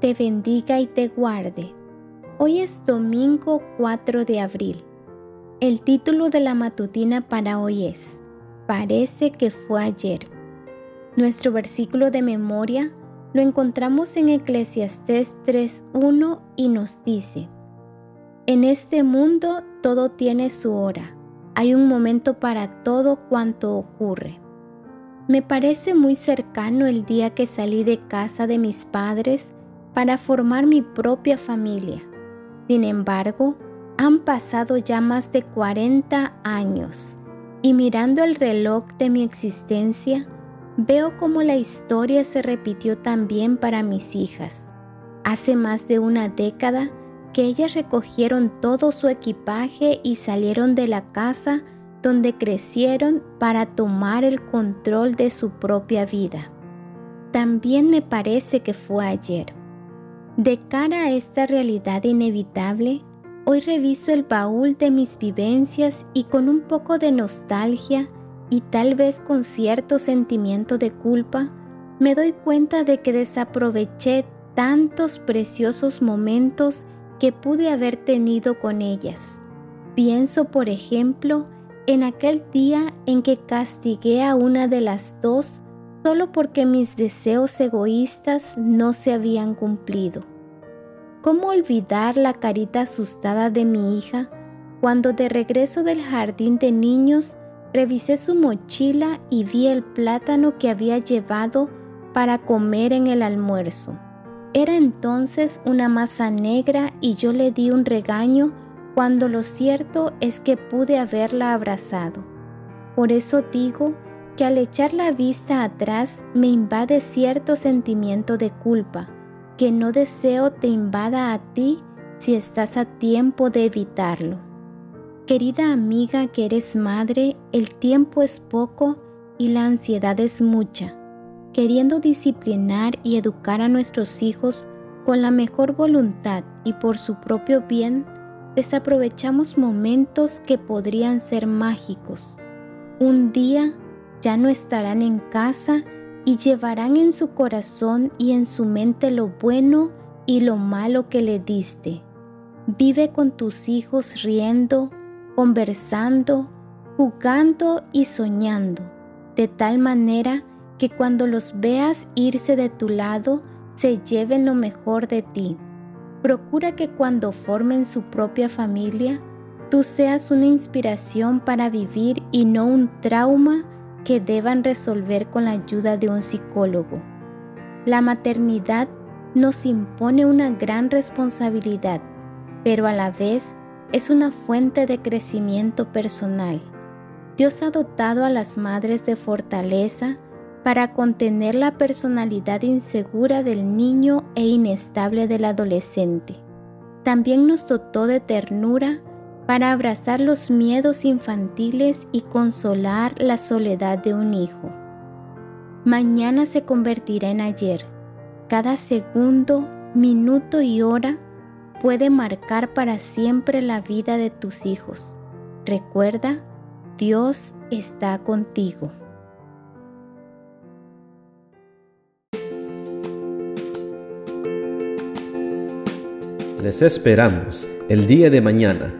te bendiga y te guarde. Hoy es domingo 4 de abril. El título de la matutina para hoy es Parece que fue ayer. Nuestro versículo de memoria lo encontramos en Eclesiastés 3.1 y nos dice, En este mundo todo tiene su hora, hay un momento para todo cuanto ocurre. Me parece muy cercano el día que salí de casa de mis padres para formar mi propia familia. Sin embargo, han pasado ya más de 40 años y mirando el reloj de mi existencia, veo cómo la historia se repitió también para mis hijas. Hace más de una década que ellas recogieron todo su equipaje y salieron de la casa donde crecieron para tomar el control de su propia vida. También me parece que fue ayer. De cara a esta realidad inevitable, hoy reviso el baúl de mis vivencias y con un poco de nostalgia y tal vez con cierto sentimiento de culpa, me doy cuenta de que desaproveché tantos preciosos momentos que pude haber tenido con ellas. Pienso, por ejemplo, en aquel día en que castigué a una de las dos solo porque mis deseos egoístas no se habían cumplido. ¿Cómo olvidar la carita asustada de mi hija cuando de regreso del jardín de niños revisé su mochila y vi el plátano que había llevado para comer en el almuerzo? Era entonces una masa negra y yo le di un regaño cuando lo cierto es que pude haberla abrazado. Por eso digo que al echar la vista atrás me invade cierto sentimiento de culpa, que no deseo te invada a ti si estás a tiempo de evitarlo. Querida amiga que eres madre, el tiempo es poco y la ansiedad es mucha. Queriendo disciplinar y educar a nuestros hijos con la mejor voluntad y por su propio bien, desaprovechamos momentos que podrían ser mágicos. Un día ya no estarán en casa y llevarán en su corazón y en su mente lo bueno y lo malo que le diste. Vive con tus hijos riendo, conversando, jugando y soñando, de tal manera que cuando los veas irse de tu lado, se lleven lo mejor de ti. Procura que cuando formen su propia familia, tú seas una inspiración para vivir y no un trauma que deban resolver con la ayuda de un psicólogo. La maternidad nos impone una gran responsabilidad, pero a la vez es una fuente de crecimiento personal. Dios ha dotado a las madres de fortaleza para contener la personalidad insegura del niño e inestable del adolescente. También nos dotó de ternura para abrazar los miedos infantiles y consolar la soledad de un hijo. Mañana se convertirá en ayer. Cada segundo, minuto y hora puede marcar para siempre la vida de tus hijos. Recuerda, Dios está contigo. Les esperamos el día de mañana